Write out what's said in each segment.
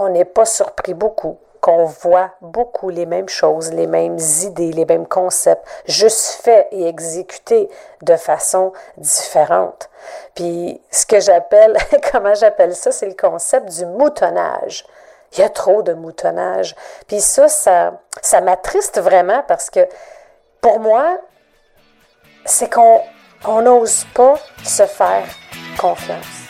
on n'est pas surpris beaucoup qu'on voit beaucoup les mêmes choses, les mêmes idées, les mêmes concepts, juste faits et exécutés de façon différente. Puis ce que j'appelle, comment j'appelle ça, c'est le concept du moutonnage. Il y a trop de moutonnage. Puis ça, ça, ça m'attriste vraiment parce que pour moi, c'est qu'on n'ose pas se faire confiance.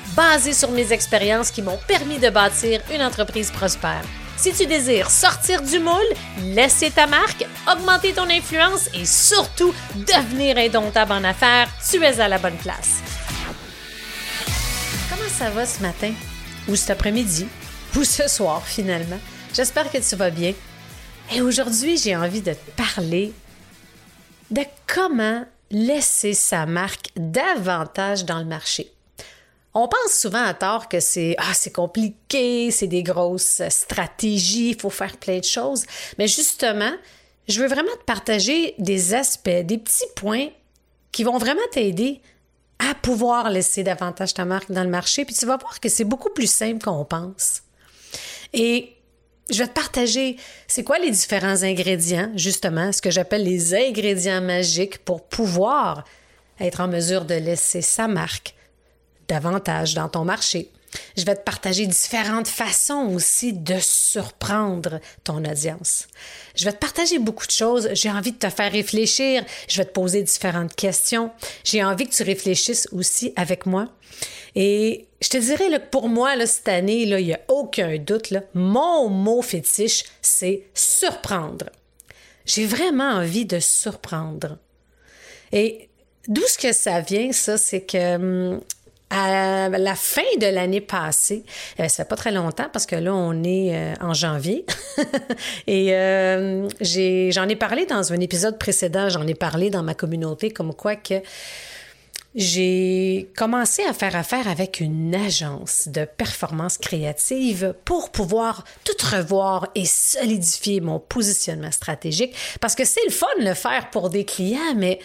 basé sur mes expériences qui m'ont permis de bâtir une entreprise prospère. Si tu désires sortir du moule, laisser ta marque, augmenter ton influence et surtout devenir indomptable en affaires, tu es à la bonne place. Comment ça va ce matin? Ou cet après-midi? Ou ce soir finalement? J'espère que tu vas bien. Et aujourd'hui, j'ai envie de te parler de comment laisser sa marque davantage dans le marché. On pense souvent à tort que c'est ah, c'est compliqué, c'est des grosses stratégies, il faut faire plein de choses. Mais justement, je veux vraiment te partager des aspects, des petits points qui vont vraiment t'aider à pouvoir laisser davantage ta marque dans le marché. Puis tu vas voir que c'est beaucoup plus simple qu'on pense. Et je vais te partager c'est quoi les différents ingrédients, justement, ce que j'appelle les ingrédients magiques pour pouvoir être en mesure de laisser sa marque davantage dans ton marché. Je vais te partager différentes façons aussi de surprendre ton audience. Je vais te partager beaucoup de choses. J'ai envie de te faire réfléchir. Je vais te poser différentes questions. J'ai envie que tu réfléchisses aussi avec moi. Et je te dirais que pour moi, là, cette année, là, il n'y a aucun doute, là, mon mot fétiche, c'est surprendre. J'ai vraiment envie de surprendre. Et d'où ce que ça vient, ça, c'est que hum, à la fin de l'année passée, euh, ça fait pas très longtemps parce que là, on est euh, en janvier. Et euh, j'en ai, parlé dans un épisode précédent, j'en ai parlé dans ma communauté comme quoi que j'ai commencé à faire affaire avec une agence de performance créative pour pouvoir tout revoir et solidifier mon positionnement stratégique parce que c'est le fun de le faire pour des clients, mais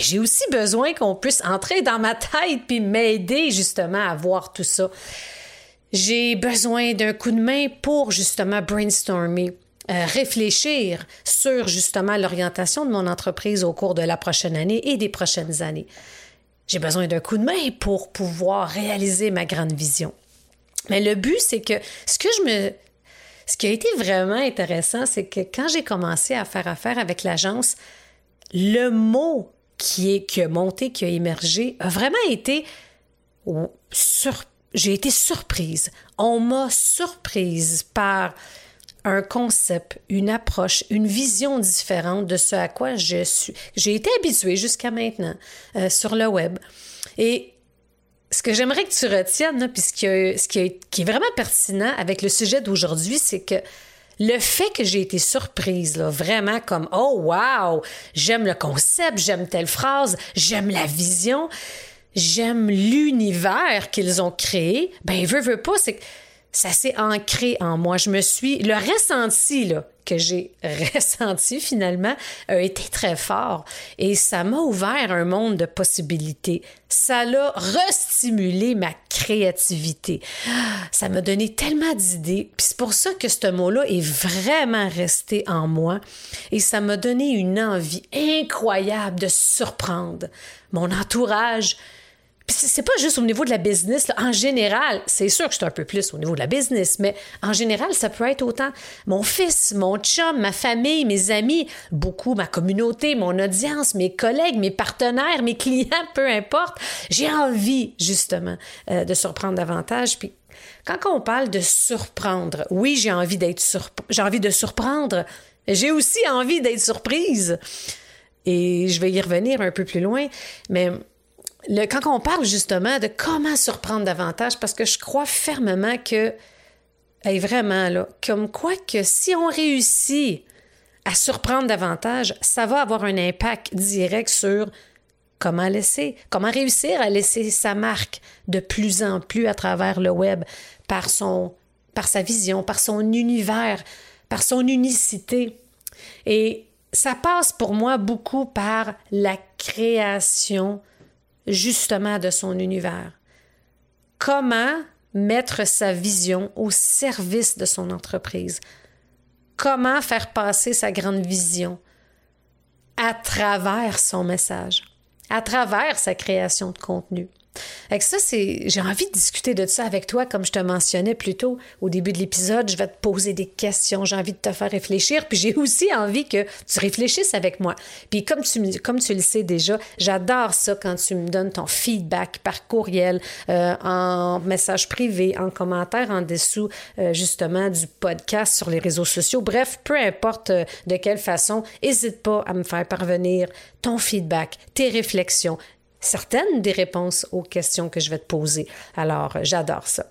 j'ai aussi besoin qu'on puisse entrer dans ma tête puis m'aider justement à voir tout ça. J'ai besoin d'un coup de main pour justement brainstormer. Euh, réfléchir sur justement l'orientation de mon entreprise au cours de la prochaine année et des prochaines années. J'ai besoin d'un coup de main pour pouvoir réaliser ma grande vision. Mais le but, c'est que ce que je me... Ce qui a été vraiment intéressant, c'est que quand j'ai commencé à faire affaire avec l'agence, le mot qui, est, qui a monté, qui a émergé, a vraiment été j'ai été surprise. On m'a surprise par un concept, une approche, une vision différente de ce à quoi je suis. J'ai été habituée jusqu'à maintenant euh, sur le web. Et ce que j'aimerais que tu retiennes, puis ce, qui, ce qui, qui est vraiment pertinent avec le sujet d'aujourd'hui, c'est que le fait que j'ai été surprise, là, vraiment comme Oh wow, j'aime le concept, j'aime telle phrase, j'aime la vision, j'aime l'univers qu'ils ont créé, ben veut, veut pas, c'est que ça s'est ancré en moi. Je me suis. Le ressenti que j'ai ressenti finalement a été très fort et ça m'a ouvert un monde de possibilités. Ça l'a restimulé ma créativité. Ça m'a donné tellement d'idées. Puis c'est pour ça que ce mot-là est vraiment resté en moi et ça m'a donné une envie incroyable de surprendre mon entourage, c'est pas juste au niveau de la business. En général, c'est sûr que c'est un peu plus au niveau de la business, mais en général, ça peut être autant mon fils, mon chum, ma famille, mes amis, beaucoup ma communauté, mon audience, mes collègues, mes partenaires, mes clients, peu importe. J'ai envie, justement, euh, de surprendre davantage. Puis quand on parle de surprendre, oui, j'ai envie d'être j'ai envie de surprendre. J'ai aussi envie d'être surprise. Et je vais y revenir un peu plus loin, mais quand on parle justement de comment surprendre davantage, parce que je crois fermement que Hey, vraiment, comme quoi que si on réussit à surprendre davantage, ça va avoir un impact direct sur comment laisser, comment réussir à laisser sa marque de plus en plus à travers le web par sa vision, par son univers, par son unicité. Et ça passe pour moi beaucoup par la création justement de son univers. Comment mettre sa vision au service de son entreprise? Comment faire passer sa grande vision à travers son message, à travers sa création de contenu? Avec ça, c'est, j'ai envie de discuter de ça avec toi, comme je te mentionnais plus tôt au début de l'épisode. Je vais te poser des questions, j'ai envie de te faire réfléchir, puis j'ai aussi envie que tu réfléchisses avec moi. Puis comme tu, comme tu le sais déjà, j'adore ça quand tu me donnes ton feedback par courriel, euh, en message privé, en commentaire en dessous, euh, justement, du podcast sur les réseaux sociaux. Bref, peu importe euh, de quelle façon, n'hésite pas à me faire parvenir ton feedback, tes réflexions, certaines des réponses aux questions que je vais te poser. Alors, j'adore ça.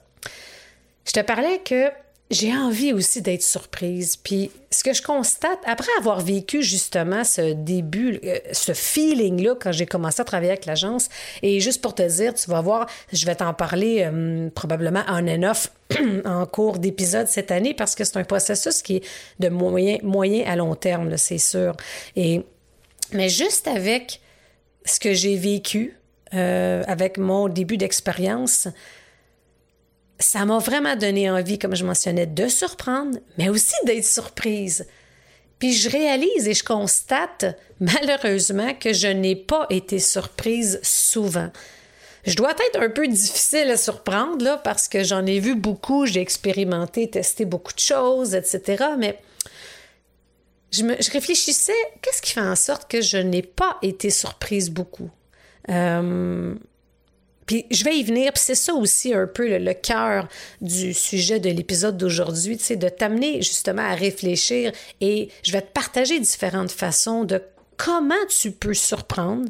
Je te parlais que j'ai envie aussi d'être surprise. Puis ce que je constate, après avoir vécu justement ce début, euh, ce feeling-là quand j'ai commencé à travailler avec l'agence, et juste pour te dire, tu vas voir, je vais t'en parler euh, probablement en and off en cours d'épisode cette année parce que c'est un processus qui est de moyen, moyen à long terme, c'est sûr. Et, mais juste avec ce que j'ai vécu euh, avec mon début d'expérience, ça m'a vraiment donné envie, comme je mentionnais, de surprendre, mais aussi d'être surprise. Puis je réalise et je constate malheureusement que je n'ai pas été surprise souvent. Je dois être un peu difficile à surprendre là, parce que j'en ai vu beaucoup, j'ai expérimenté, testé beaucoup de choses, etc. Mais je, me, je réfléchissais, qu'est-ce qui fait en sorte que je n'ai pas été surprise beaucoup? Euh, puis je vais y venir, puis c'est ça aussi un peu le, cœur du sujet de l'épisode d'aujourd'hui, c'est de t'amener justement à réfléchir et je vais te partager différentes façons de comment tu peux surprendre,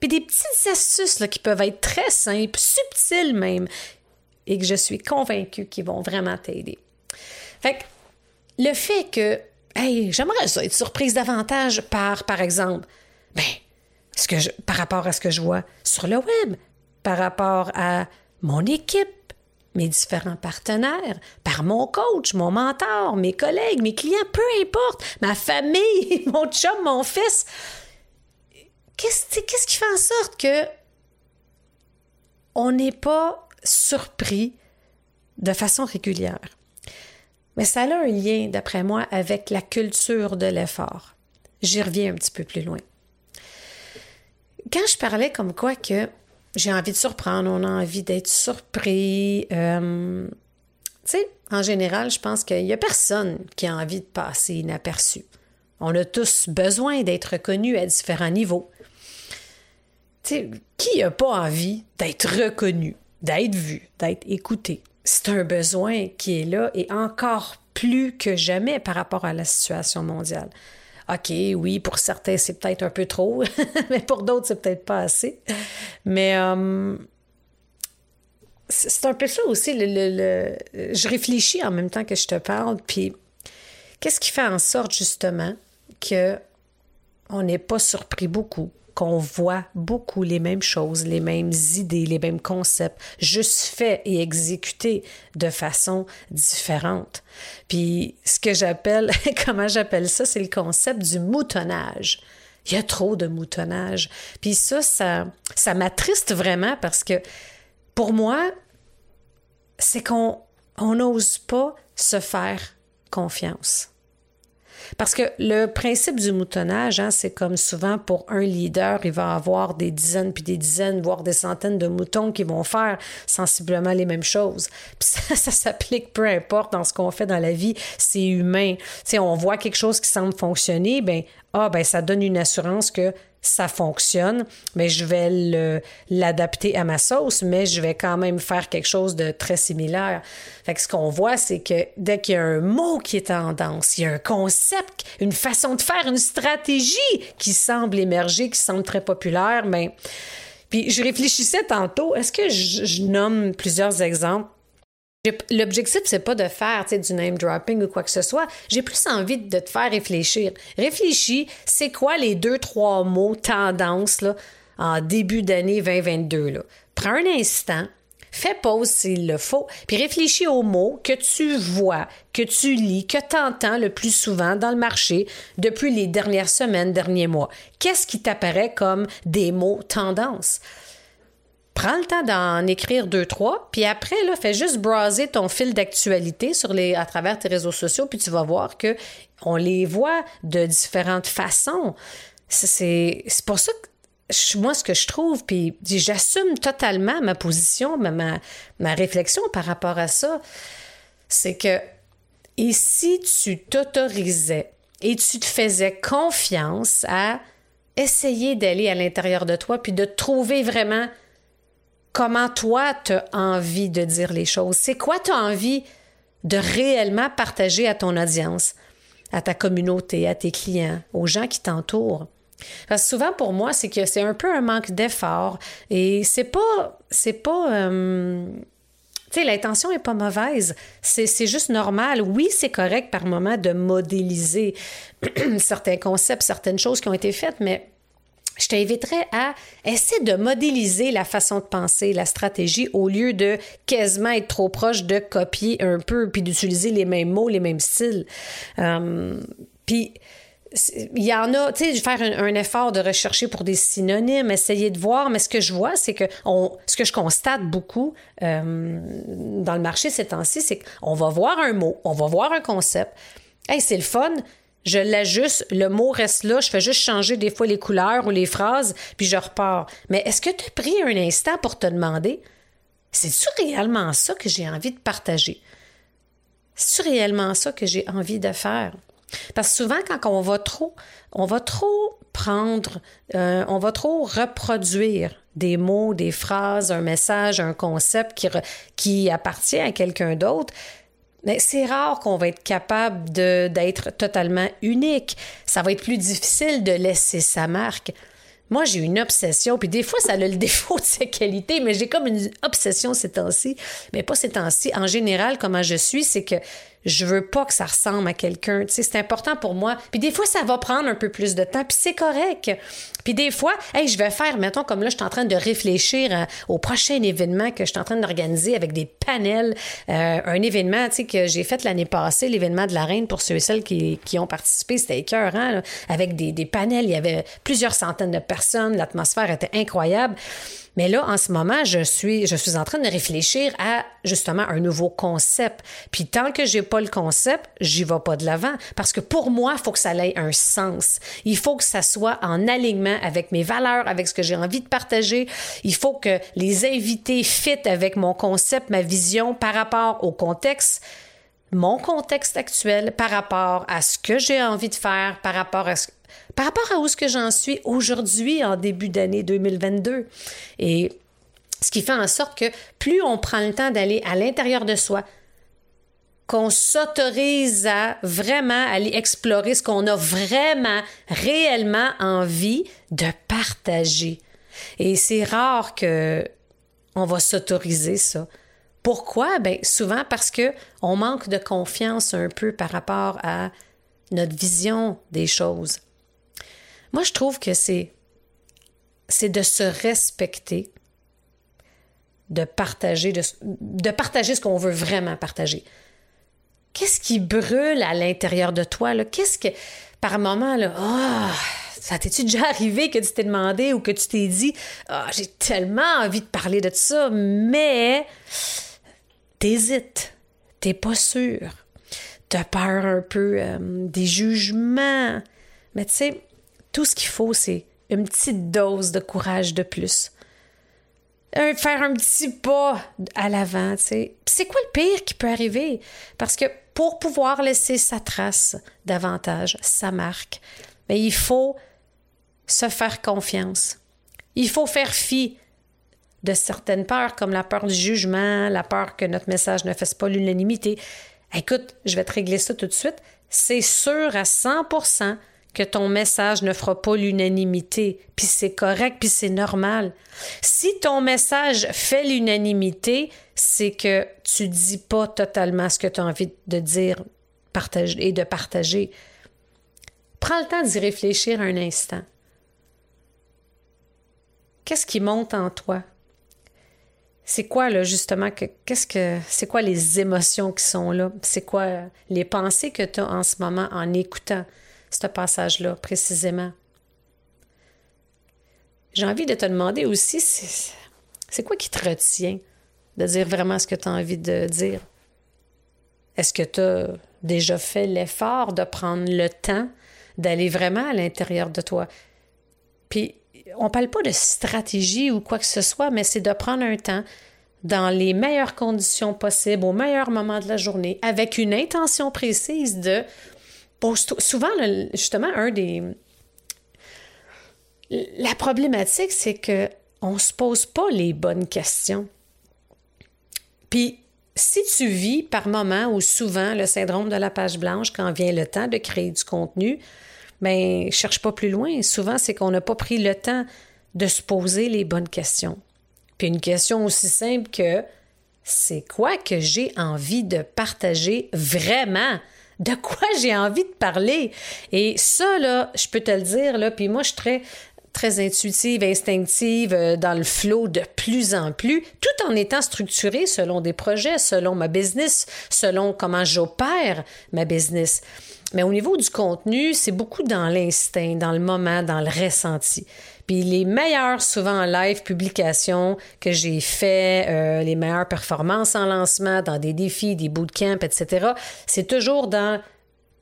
puis des petites astuces qui peuvent être très simples, subtiles même, et que je suis convaincue qu'ils vont vraiment t'aider. Fait que le fait que Hey, j'aimerais ça être surprise davantage par, par exemple, ben, par rapport à ce que je vois sur le web, par rapport à mon équipe, mes différents partenaires, par mon coach, mon mentor, mes collègues, mes clients, peu importe, ma famille, mon chum, mon fils. Qu'est-ce, qu'est-ce qui fait en sorte que on n'est pas surpris de façon régulière? Mais ça a un lien, d'après moi, avec la culture de l'effort. J'y reviens un petit peu plus loin. Quand je parlais comme quoi que j'ai envie de surprendre, on a envie d'être surpris, euh, tu sais, en général, je pense qu'il n'y a personne qui a envie de passer inaperçu. On a tous besoin d'être reconnus à différents niveaux. Tu sais, qui n'a pas envie d'être reconnu, d'être vu, d'être écouté? C'est un besoin qui est là et encore plus que jamais par rapport à la situation mondiale. OK, oui, pour certains, c'est peut-être un peu trop, mais pour d'autres, c'est peut-être pas assez. Mais euh, c'est un peu ça aussi. Je réfléchis en même temps que je te parle, puis qu'est-ce qui fait en sorte justement que on n'est pas surpris beaucoup qu'on voit beaucoup les mêmes choses, les mêmes idées, les mêmes concepts, juste faits et exécutés de façon différente. Puis ce que j'appelle, comment j'appelle ça, c'est le concept du moutonnage. Il y a trop de moutonnage. Puis ça, ça, ça m'attriste vraiment parce que pour moi, c'est qu'on n'ose pas se faire confiance. Parce que le principe du moutonnage, hein, c'est comme souvent pour un leader, il va avoir des dizaines puis des dizaines, voire des centaines de moutons qui vont faire sensiblement les mêmes choses. Puis ça, ça s'applique peu importe dans ce qu'on fait dans la vie, c'est humain. Si on voit quelque chose qui semble fonctionner, ben ah ben ça donne une assurance que ça fonctionne, mais je vais l'adapter à ma sauce, mais je vais quand même faire quelque chose de très similaire. Fait que ce qu'on voit, c'est que dès qu'il y a un mot qui est tendance, il y a un concept, une façon de faire, une stratégie qui semble émerger, qui semble très populaire, mais ben, puis je réfléchissais tantôt, est-ce que je, je nomme plusieurs exemples? L'objectif, c'est pas de faire du name dropping ou quoi que ce soit. J'ai plus envie de te faire réfléchir. Réfléchis, c'est quoi les deux, trois mots tendance là, en début d'année 2022? Là? Prends un instant, fais pause s'il le faut, puis réfléchis aux mots que tu vois, que tu lis, que tu entends le plus souvent dans le marché depuis les dernières semaines, derniers mois. Qu'est-ce qui t'apparaît comme des mots tendance? Prends le temps d'en écrire deux, trois, puis après, là, fais juste browser ton fil d'actualité sur les, à travers tes réseaux sociaux, puis tu vas voir que on les voit de différentes façons. C'est pour ça que moi, ce que je trouve, puis j'assume totalement ma position, ma, ma réflexion par rapport à ça, c'est que et si tu t'autorisais et tu te faisais confiance à essayer d'aller à l'intérieur de toi, puis de trouver vraiment comment toi tu as envie de dire les choses? C'est quoi tu as envie de réellement partager à ton audience, à ta communauté, à tes clients, aux gens qui t'entourent? Parce que souvent pour moi, c'est que c'est un peu un manque d'effort et c'est pas c'est pas euh, tu sais, l'intention est pas mauvaise. C'est juste normal. Oui, c'est correct par moment de modéliser certains concepts, certaines choses qui ont été faites, mais je t'inviterais à essayer de modéliser la façon de penser, la stratégie, au lieu de quasiment être trop proche de copier un peu, puis d'utiliser les mêmes mots, les mêmes styles. Euh, puis, il y en a, tu sais, faire un, effort de rechercher pour des synonymes, essayer de voir, mais ce que je vois, c'est que on, ce que je constate beaucoup euh, dans le marché ces temps-ci, c'est qu'on va voir un mot, on va voir un concept. Hey, c'est le fun, je l'ajuste, le mot reste là, je fais juste changer des fois les couleurs ou les phrases, puis je repars. Mais est-ce que tu as pris un instant pour te demander, c'est-tu réellement ça que j'ai envie de partager? C'est-tu réellement ça que j'ai envie de faire? Parce que souvent, quand on va trop, on va trop prendre, euh, on va trop reproduire des mots, des phrases, un message, un concept qui, qui appartient à quelqu'un d'autre, mais c'est rare qu'on va être capable d'être totalement unique. Ça va être plus difficile de laisser sa marque. Moi, j'ai une obsession, puis des fois, ça a le défaut de ses qualités, mais j'ai comme une obsession ces temps-ci. Mais pas ces temps-ci. En général, comment je suis, c'est que je veux pas que ça ressemble à quelqu'un. Tu sais, c'est important pour moi. Puis des fois, ça va prendre un peu plus de temps, puis c'est correct. Puis des fois, hey, je vais faire, mettons, comme là, je suis en train de réfléchir au prochain événement que je suis en train d'organiser avec des panels. Euh, un événement, tu sais, que j'ai fait l'année passée, l'événement de la Reine, pour ceux et celles qui, qui ont participé, c'était écœurant, avec des, des panels. Il y avait plusieurs centaines de personnes. L'atmosphère était incroyable. Mais là, en ce moment, je suis, je suis en train de réfléchir à justement un nouveau concept. Puis tant que j'ai pas le concept, j'y vais pas de l'avant. Parce que pour moi, il faut que ça ait un sens. Il faut que ça soit en alignement avec mes valeurs, avec ce que j'ai envie de partager. Il faut que les invités fit avec mon concept, ma vision par rapport au contexte mon contexte actuel par rapport à ce que j'ai envie de faire, par rapport à ce, par rapport à où ce que j'en suis aujourd'hui en début d'année 2022. Et ce qui fait en sorte que plus on prend le temps d'aller à l'intérieur de soi, qu'on s'autorise à vraiment aller explorer ce qu'on a vraiment, réellement envie de partager. Et c'est rare que on va s'autoriser ça. Pourquoi? Ben, souvent parce que on manque de confiance un peu par rapport à notre vision des choses. Moi, je trouve que c'est, c'est de se respecter, de partager, de, partager ce qu'on veut vraiment partager. Qu'est-ce qui brûle à l'intérieur de toi? Qu'est-ce que, par moment, là, oh, ça t'est-tu déjà arrivé que tu t'es demandé ou que tu t'es dit, oh, j'ai tellement envie de parler de ça, mais t'hésites, t'es pas sûr, t'as peur un peu euh, des jugements. Mais tu sais, tout ce qu'il faut, c'est une petite dose de courage de plus. faire un petit pas à l'avant, C'est quoi le pire qui peut arriver? Parce que pour pouvoir laisser sa trace davantage, sa marque, mais il faut se faire confiance. Il faut faire fi de certaines peurs, comme la peur du jugement, la peur que notre message ne fasse pas l'unanimité. Écoute, je vais te régler ça tout de suite. C'est sûr à 100 que ton message ne fera pas l'unanimité, puis c'est correct, puis c'est normal. Si ton message fait l'unanimité, c'est que tu dis pas totalement ce que tu as envie de dire et de partager. Prends le temps d'y réfléchir un instant. Qu'est-ce qui monte en toi? C'est quoi, là, justement, qu'est-ce que, c'est quoi les émotions qui sont là? C'est quoi les pensées que tu as en ce moment en écoutant? Ce passage-là, précisément? J'ai envie de te demander aussi, c'est quoi qui te retient de dire vraiment ce que tu as envie de dire? Est-ce que tu as déjà fait l'effort de prendre le temps d'aller vraiment à l'intérieur de toi? Puis, on parle pas de stratégie ou quoi que ce soit, mais c'est de prendre un temps dans les meilleures conditions possibles, au meilleur moment de la journée, avec une intention précise de... souvent, justement, un des... La problématique, c'est que on se pose pas les bonnes questions. Puis, si tu vis par moment ou souvent le syndrome de la page blanche quand vient le temps de créer du contenu, mais cherche pas plus loin. Souvent, c'est qu'on n'a pas pris le temps de se poser les bonnes questions. Puis une question aussi simple que c'est quoi que j'ai envie de partager vraiment? De quoi j'ai envie de parler? Et ça, là, je peux te le dire, là, puis moi, je suis très, très intuitive, instinctive, euh, dans le flow de plus en plus, tout en étant structurée selon des projets, selon ma business, selon comment j'opère ma business. Mais au niveau du contenu, c'est beaucoup dans l'instinct, dans le moment, dans le ressenti. Puis les meilleures, souvent en live, publications que j'ai fait, euh, les meilleures performances en lancement, dans des défis, des bootcamps, etc., c'est toujours dans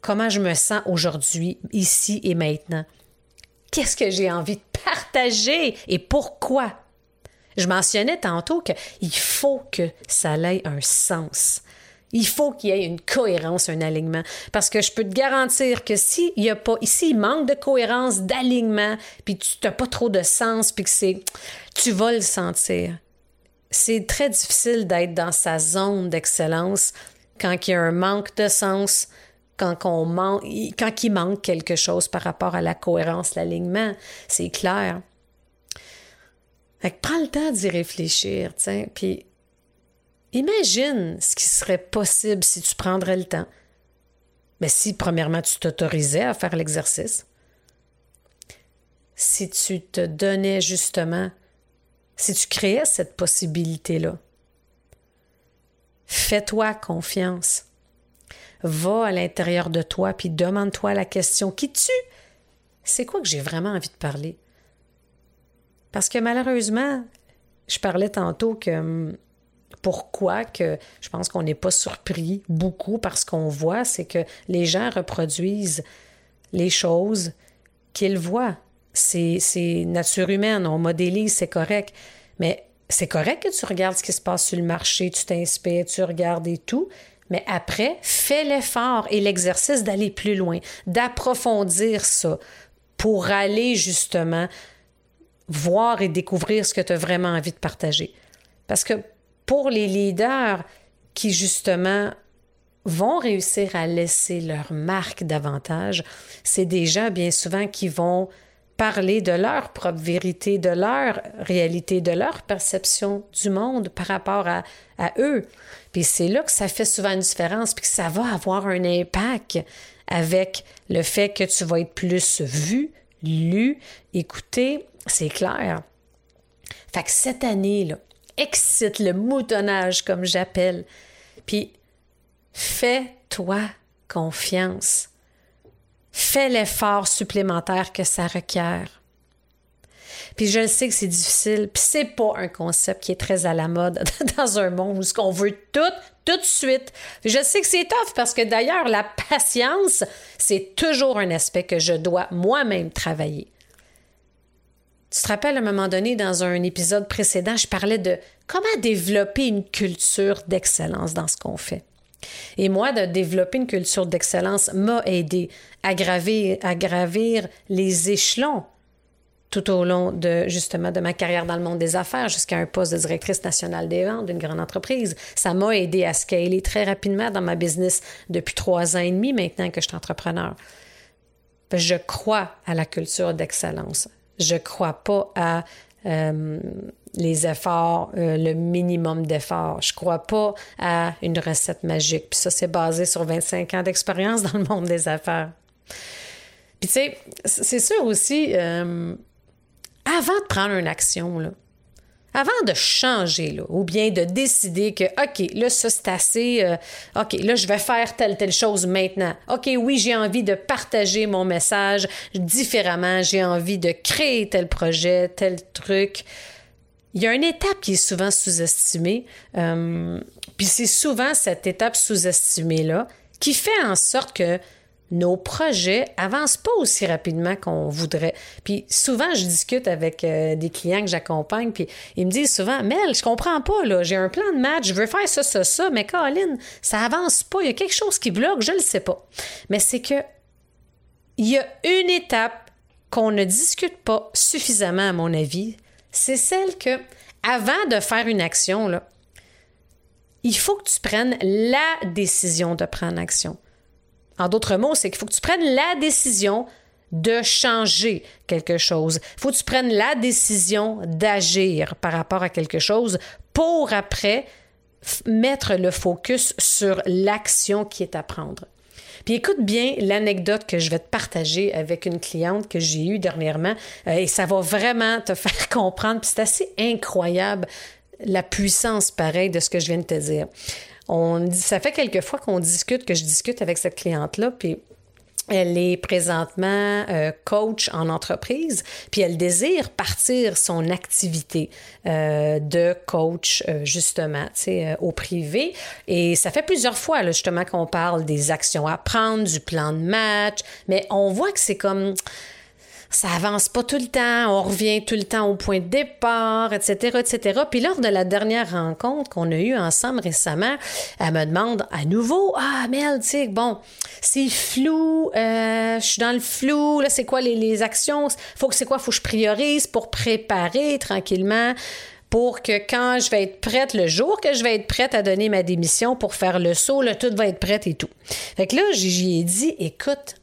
comment je me sens aujourd'hui, ici et maintenant. Qu'est-ce que j'ai envie de partager et pourquoi? Je mentionnais tantôt qu'il faut que ça ait un sens. Il faut qu'il y ait une cohérence, un alignement. Parce que je peux te garantir que s'il y a pas, ici, il manque de cohérence, d'alignement, puis tu n'as pas trop de sens, puis que c'est, tu vas le sentir. C'est très difficile d'être dans sa zone d'excellence quand il y a un manque de sens, quand, on manque, quand il manque quelque chose par rapport à la cohérence, l'alignement. C'est clair. prends le temps d'y réfléchir, tiens, puis Imagine ce qui serait possible si tu prendrais le temps. Mais si, premièrement, tu t'autorisais à faire l'exercice, si tu te donnais justement, si tu créais cette possibilité-là, fais-toi confiance. Va à l'intérieur de toi puis demande-toi la question qui tu C'est quoi que j'ai vraiment envie de parler? Parce que malheureusement, je parlais tantôt que hum, pourquoi que je pense qu'on n'est pas surpris beaucoup parce qu'on voit, c'est que les gens reproduisent les choses qu'ils voient. C'est nature humaine, on modélise, c'est correct. Mais c'est correct que tu regardes ce qui se passe sur le marché, tu t'inspires, tu regardes et tout. Mais après, fais l'effort et l'exercice d'aller plus loin, d'approfondir ça pour aller justement voir et découvrir ce que tu as vraiment envie de partager. Parce que pour les leaders qui, justement, vont réussir à laisser leur marque davantage, c'est des gens, bien souvent, qui vont parler de leur propre vérité, de leur réalité, de leur perception du monde par rapport à, eux. Puis c'est là que ça fait souvent une différence, puis que ça va avoir un impact avec le fait que tu vas être plus vu, lu, écouté, c'est clair. Fait que cette année-là, excite le moutonnage, comme j'appelle. Puis, fais-toi confiance. Fais l'effort supplémentaire que ça requiert. Puis je le sais que c'est difficile, puis c'est pas un concept qui est très à la mode dans un monde où ce qu'on veut tout, tout de suite. Je sais que c'est tough parce que d'ailleurs, la patience, c'est toujours un aspect que je dois moi-même travailler. Tu te rappelles à un moment donné, dans un épisode précédent, je parlais de comment développer une culture d'excellence dans ce qu'on fait. Et moi, de développer une culture d'excellence m'a aidé à gravir, à gravir les échelons tout au long de justement de ma carrière dans le monde des affaires jusqu'à un poste de directrice nationale des ventes d'une grande entreprise. Ça m'a aidé à scaler très rapidement dans ma business depuis trois ans et demi maintenant que je suis entrepreneur. je crois à la culture d'excellence. Je crois pas à euh, les efforts, euh, le minimum d'efforts. Je crois pas à une recette magique. Puis ça, c'est basé sur 25 ans d'expérience dans le monde des affaires. Puis tu sais, c'est sûr aussi, euh, avant de prendre une action, là, avant de changer, là, ou bien de décider que, OK, là, ça, c'est assez, euh, OK, là, je vais faire telle, telle chose maintenant. OK, oui, j'ai envie de partager mon message différemment, j'ai envie de créer tel projet, tel truc. Il y a une étape qui est souvent sous-estimée, euh, puis c'est souvent cette étape sous-estimée-là qui fait en sorte que nos projets avancent pas aussi rapidement qu'on voudrait. Puis souvent, je discute avec euh, des clients que j'accompagne, puis ils me disent souvent, Mel, je comprends pas, là, j'ai un plan de match, je veux faire ça, ça, ça, mais Caroline, ça avance pas, il y a quelque chose qui bloque, je le sais pas. Mais c'est que il y a une étape qu'on ne discute pas suffisamment, à mon avis, c'est celle que, avant de faire une action, il faut que tu prennes la décision de prendre action. En d'autres mots, c'est qu'il faut que tu prennes la décision de changer quelque chose. Il faut que tu prennes la décision d'agir par rapport à quelque chose pour après mettre le focus sur l'action qui est à prendre. Puis écoute bien l'anecdote que je vais te partager avec une cliente que j'ai eue dernièrement euh, et ça va vraiment te faire comprendre. Puis c'est assez incroyable la puissance pareille de ce que je viens de te dire. On, ça fait quelques fois qu'on discute, que je discute avec cette cliente-là, puis elle est présentement euh, coach en entreprise, puis elle désire partir son activité euh, de coach euh, justement, au privé. Et ça fait plusieurs fois justement qu'on parle des actions à prendre, du plan de match, mais on voit que c'est comme ça avance pas tout le temps, on revient tout le temps au point de départ, etc., etc. Puis lors de la dernière rencontre qu'on a eue ensemble récemment, elle me demande à nouveau, ah Mel, tu sais, bon, c'est flou, euh, je suis dans le flou, là, c'est quoi les, actions, faut que c'est quoi, faut que je priorise pour préparer tranquillement pour que quand je vais être prête, le jour que je vais être prête à donner ma démission pour faire le saut, là, tout va être prêt et tout. Fait que là, j'y ai dit, écoute,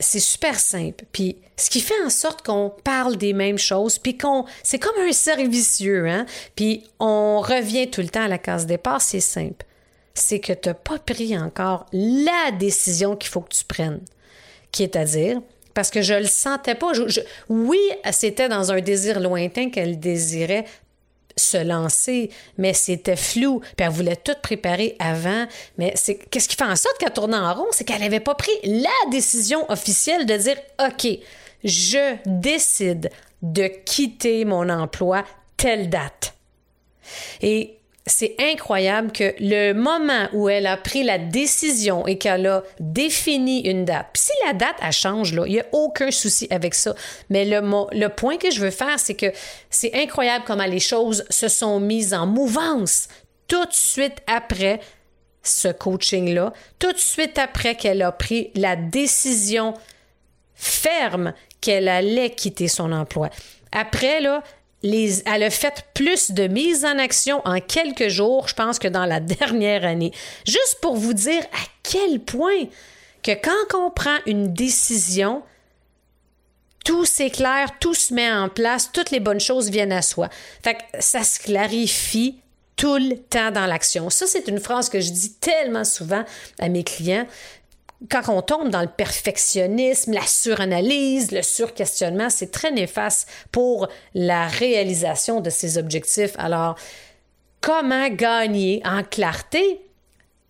c'est super simple. Puis ce qui fait en sorte qu'on parle des mêmes choses, puis qu'on c'est comme un servicieux, hein. Puis on revient tout le temps à la case départ, c'est simple. C'est que tu n'as pas pris encore la décision qu'il faut que tu prennes, qui est à dire parce que je le sentais pas. oui, c'était dans un désir lointain qu'elle désirait se lancer, mais c'était flou. Puis elle voulait tout préparer avant. Mais c'est qu'est-ce qui fait en sorte qu'elle tournait en rond, c'est qu'elle n'avait pas pris la décision officielle de dire OK, je décide de quitter mon emploi telle date. Et c'est incroyable que le moment où elle a pris la décision et qu'elle a défini une date, puis si la date, elle change, là, il n'y a aucun souci avec ça. Mais le, le point que je veux faire, c'est que c'est incroyable comment les choses se sont mises en mouvance tout de suite après ce coaching-là, tout de suite après qu'elle a pris la décision ferme qu'elle allait quitter son emploi. Après, là, elle a fait plus de mise en action en quelques jours, je pense, que dans la dernière année. Juste pour vous dire à quel point que quand on prend une décision, tout s'éclaire, tout se met en place, toutes les bonnes choses viennent à soi. Fait ça se clarifie tout le temps dans l'action. Ça, c'est une phrase que je dis tellement souvent à mes clients quand on tombe dans le perfectionnisme, la suranalyse, le surquestionnement, c'est très néfaste pour la réalisation de ces objectifs. Alors, comment gagner en clarté?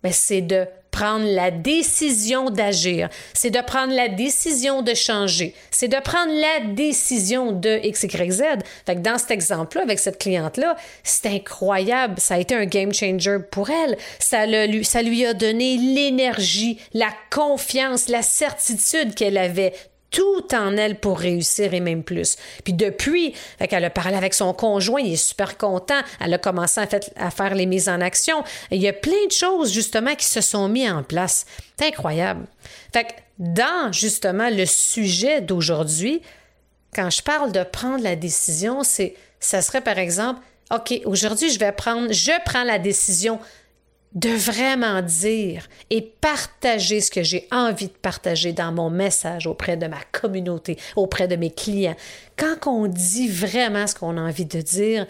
Ben, c'est de prendre la décision d'agir, c'est de prendre la décision de changer, c'est de prendre la décision de X, Y, Z. Fait que dans cet exemple-là, avec cette cliente-là, c'est incroyable. Ça a été un game changer pour elle. Ça, ça lui a donné l'énergie, la confiance, la certitude qu'elle avait tout en elle pour réussir et même plus. Puis depuis, elle a parlé avec son conjoint, il est super content. Elle a commencé à faire les mises en action. il y a plein de choses justement qui se sont mises en place. C'est incroyable. Fait que dans justement le sujet d'aujourd'hui, quand je parle de prendre la décision, c'est ça serait par exemple OK, aujourd'hui je vais prendre je prends la décision de vraiment dire et partager ce que j'ai envie de partager dans mon message auprès de ma communauté, auprès de mes clients. Quand on dit vraiment ce qu'on a envie de dire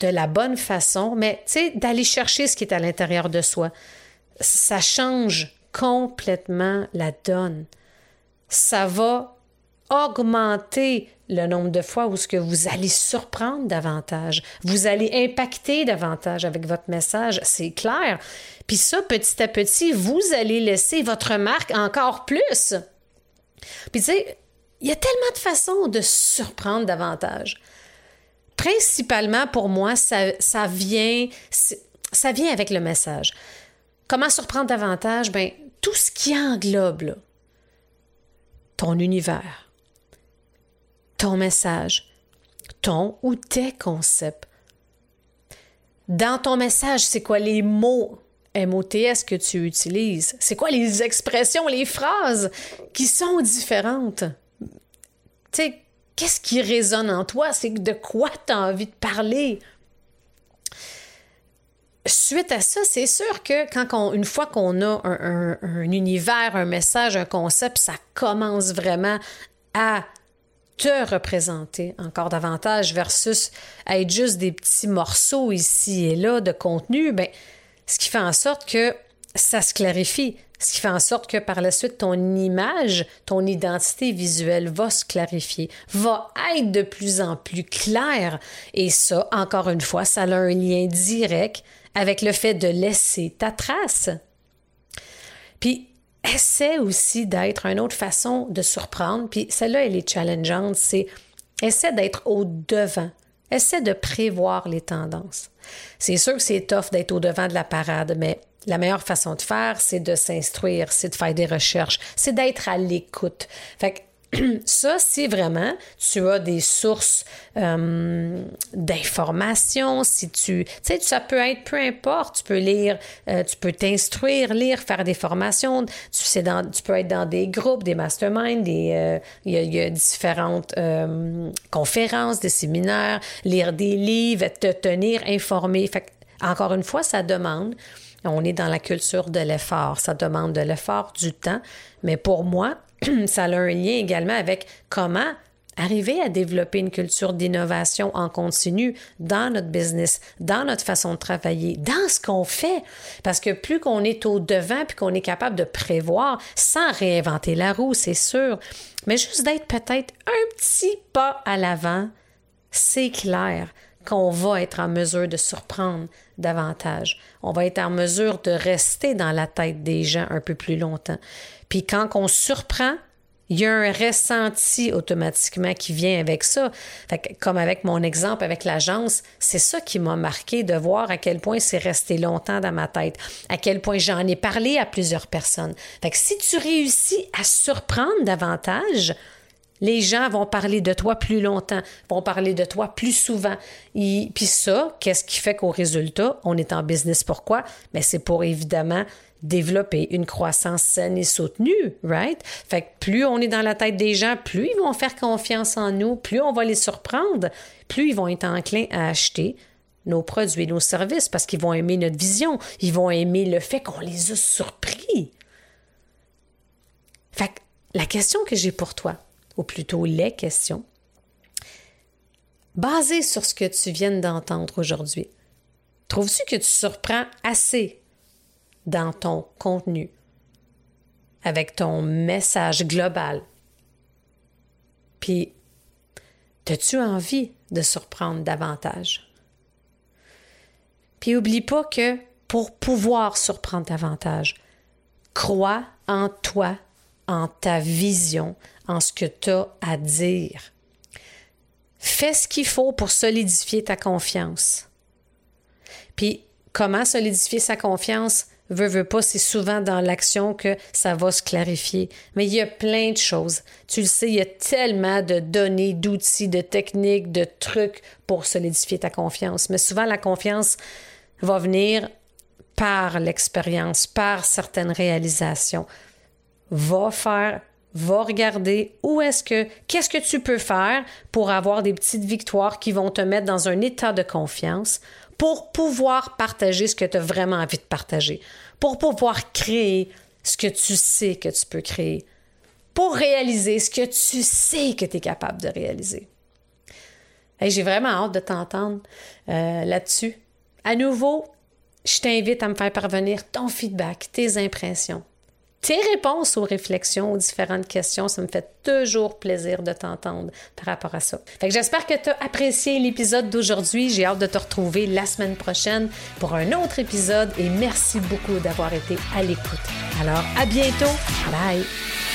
de la bonne façon, mais tu sais, d'aller chercher ce qui est à l'intérieur de soi, ça change complètement la donne. Ça va augmenter le nombre de fois où ce que vous allez surprendre davantage, vous allez impacter davantage avec votre message, c'est clair. Puis ça, petit à petit, vous allez laisser votre marque encore plus. Puis tu sais, il y a tellement de façons de surprendre davantage. Principalement pour moi, ça, ça vient, ça vient avec le message. Comment surprendre davantage? Ben, tout ce qui englobe ton univers, ton message, ton ou tes concepts. Dans ton message, c'est quoi les mots MOTS que tu utilises? C'est quoi les expressions, les phrases qui sont différentes? Tu sais, qu'est-ce qui résonne en toi? C'est de quoi tu as envie de parler? Suite à ça, c'est sûr que quand une fois qu'on a un univers, un message, un concept, ça commence vraiment à te représenter encore davantage versus être juste des petits morceaux ici et là de contenu, ben, ce qui fait en sorte que ça se clarifie, ce qui fait en sorte que par la suite, ton image, ton identité visuelle va se clarifier, va être de plus en plus claire. Et ça, encore une fois, ça a un lien direct avec le fait de laisser ta trace. Puis, essaie aussi d'être une autre façon de surprendre. Puis celle-là, elle est challengeante. C'est essaie d'être au devant. Essaie de prévoir les tendances. C'est sûr que c'est tough d'être au devant de la parade, mais la meilleure façon de faire, c'est de s'instruire, c'est de faire des recherches, c'est d'être à l'écoute. Fait que ça, si vraiment tu as des sources euh, d'informations, si tu, tu sais, ça peut être peu importe, tu peux lire, euh, tu peux t'instruire, lire, faire des formations, tu, sais, tu peux être dans des groupes, des masterminds, des, euh, il, y a, différentes conférences, des séminaires, lire des livres, te tenir informé. Fait encore une fois, ça demande on est dans la culture de l'effort. Ça demande de l'effort, du temps. Mais pour moi, ça a un lien également avec comment arriver à développer une culture d'innovation en continu dans notre business, dans notre façon de travailler, dans ce qu'on fait. Parce que plus qu'on est au devant puis qu'on est capable de prévoir sans réinventer la roue, c'est sûr, mais juste d'être peut-être un petit pas à l'avant, c'est clair qu'on va être en mesure de surprendre davantage. On va être en mesure de rester dans la tête des gens un peu plus longtemps. Puis quand on surprend, il y a un ressenti automatiquement qui vient avec ça. comme avec mon exemple avec l'agence, c'est ça qui m'a marqué de voir à quel point c'est resté longtemps dans ma tête, à quel point j'en ai parlé à plusieurs personnes. Fait que si tu réussis à surprendre davantage, les gens vont parler de toi plus longtemps, vont parler de toi plus souvent. Et, puis ça, qu'est-ce qui fait qu'au résultat, on est en business pourquoi? Mais c'est pour évidemment développer une croissance saine et soutenue, right? Fait que plus on est dans la tête des gens, plus ils vont faire confiance en nous, plus on va les surprendre, plus ils vont être enclins à acheter nos produits, nos services, parce qu'ils vont aimer notre vision, ils vont aimer le fait qu'on les a surpris. Fait que la question que j'ai pour toi, ou plutôt les questions, basées sur ce que tu viens d'entendre aujourd'hui. Trouves-tu que tu surprends assez dans ton contenu, avec ton message global? Puis, as-tu envie de surprendre davantage? Puis, oublie pas que pour pouvoir surprendre davantage, crois en toi, en ta vision, en ce que tu as à dire. Fais ce qu'il faut pour solidifier ta confiance. Puis, comment solidifier sa confiance? Veux, veux pas, c'est souvent dans l'action que ça va se clarifier. Mais il y a plein de choses. Tu le sais, il y a tellement de données, d'outils, de techniques, de trucs pour solidifier ta confiance. Mais souvent, la confiance va venir par l'expérience, par certaines réalisations. Va faire va regarder où est-ce que, qu'est-ce que tu peux faire pour avoir des petites victoires qui vont te mettre dans un état de confiance pour pouvoir partager ce que tu as vraiment envie de partager, pour pouvoir créer ce que tu sais que tu peux créer, pour réaliser ce que tu sais que tu es capable de réaliser. J'ai vraiment hâte de t'entendre euh, là-dessus. À nouveau, je t'invite à me faire parvenir ton feedback, tes impressions, tes réponses aux réflexions, aux différentes questions. Ça me fait toujours plaisir de t'entendre par rapport à ça. j'espère que tu as apprécié l'épisode d'aujourd'hui. J'ai hâte de te retrouver la semaine prochaine pour un autre épisode et merci beaucoup d'avoir été à l'écoute. Alors, à bientôt. Bye!